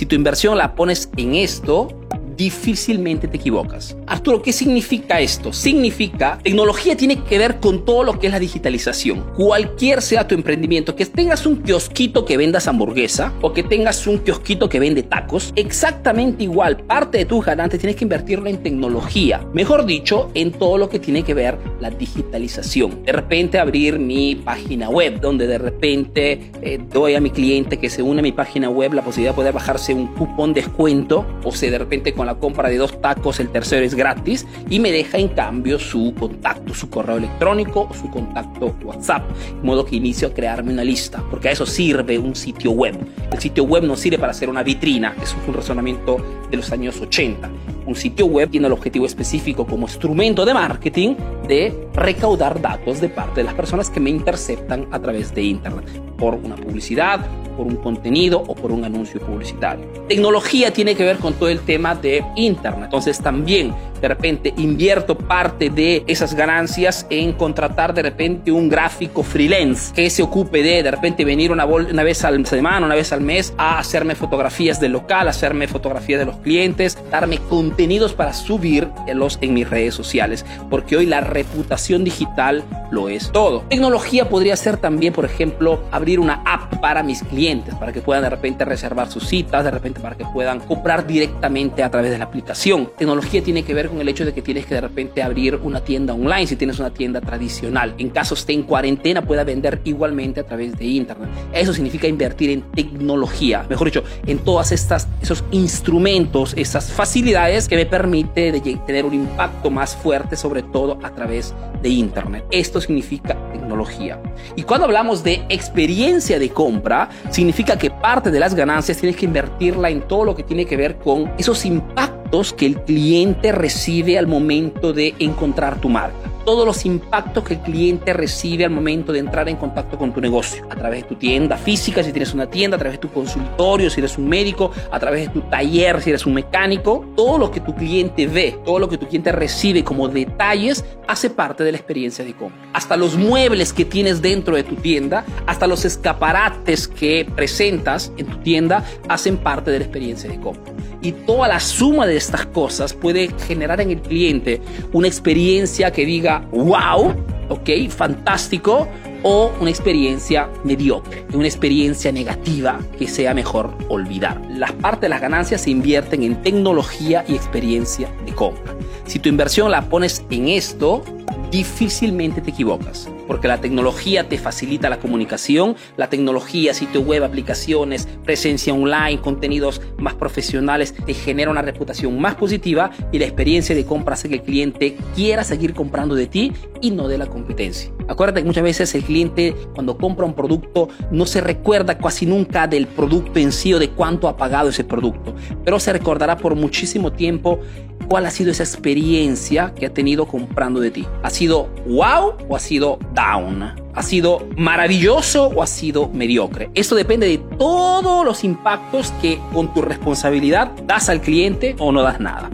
Si tu inversión la pones en esto, difícilmente te equivocas. Arturo, ¿qué significa esto? Significa, tecnología tiene que ver con todo lo que es la digitalización. Cualquier sea tu emprendimiento, que tengas un kiosquito que vendas hamburguesa o que tengas un kiosquito que vende tacos, exactamente igual, parte de tus ganancias tienes que invertirlo en tecnología. Mejor dicho, en todo lo que tiene que ver la digitalización. De repente abrir mi página web, donde de repente eh, doy a mi cliente que se une a mi página web la posibilidad de poder bajarse un cupón descuento o sea, de repente con la compra de dos tacos, el tercero es gratis y me deja en cambio su contacto, su correo electrónico o su contacto WhatsApp. De modo que inicio a crearme una lista, porque a eso sirve un sitio web. El sitio web no sirve para hacer una vitrina, eso es un razonamiento de los años 80. Un sitio web tiene el objetivo específico como instrumento de marketing de recaudar datos de parte de las personas que me interceptan a través de Internet, por una publicidad, por un contenido o por un anuncio publicitario. Tecnología tiene que ver con todo el tema de Internet. Entonces también de repente invierto parte de esas ganancias en contratar de repente un gráfico freelance que se ocupe de de repente venir una, vez al semana, una vez al mes a hacerme fotografías del local, hacerme fotografías de los clientes, darme contenidos para subirlos en mis redes sociales, porque hoy la reputación digital lo es todo. Tecnología podría ser también, por ejemplo, abrir una app para mis clientes, para que puedan de repente reservar sus citas, de repente para que puedan comprar directamente a través de la aplicación. Tecnología tiene que ver con el hecho de que tienes que de repente abrir una tienda online si tienes una tienda tradicional. En caso esté en cuarentena, pueda vender igualmente a través de internet. Eso significa invertir en tecnología, mejor dicho, en todas estas esos instrumentos, esas facilidades que me permite tener un impacto más fuerte, sobre todo a través de internet. Significa tecnología. Y cuando hablamos de experiencia de compra, significa que parte de las ganancias tienes que invertirla en todo lo que tiene que ver con esos impactos que el cliente recibe al momento de encontrar tu marca todos los impactos que el cliente recibe al momento de entrar en contacto con tu negocio. A través de tu tienda física, si tienes una tienda, a través de tu consultorio, si eres un médico, a través de tu taller, si eres un mecánico. Todo lo que tu cliente ve, todo lo que tu cliente recibe como detalles, hace parte de la experiencia de compra. Hasta los muebles que tienes dentro de tu tienda, hasta los escaparates que presentas en tu tienda, hacen parte de la experiencia de compra. Y toda la suma de estas cosas puede generar en el cliente una experiencia que diga, wow, ok, fantástico, o una experiencia mediocre, una experiencia negativa que sea mejor olvidar. Las partes de las ganancias se invierten en tecnología y experiencia de compra. Si tu inversión la pones en esto, difícilmente te equivocas, porque la tecnología te facilita la comunicación, la tecnología, sitio web, aplicaciones, presencia online, contenidos más profesionales, te genera una reputación más positiva y la experiencia de compra hace que el cliente quiera seguir comprando de ti y no de la competencia. Acuérdate que muchas veces el cliente cuando compra un producto no se recuerda casi nunca del producto en sí o de cuánto ha pagado ese producto, pero se recordará por muchísimo tiempo cuál ha sido esa experiencia que ha tenido comprando de ti. ¿Ha sido wow o ha sido ¿Ha sido maravilloso o ha sido mediocre? Esto depende de todos los impactos que con tu responsabilidad das al cliente o no das nada.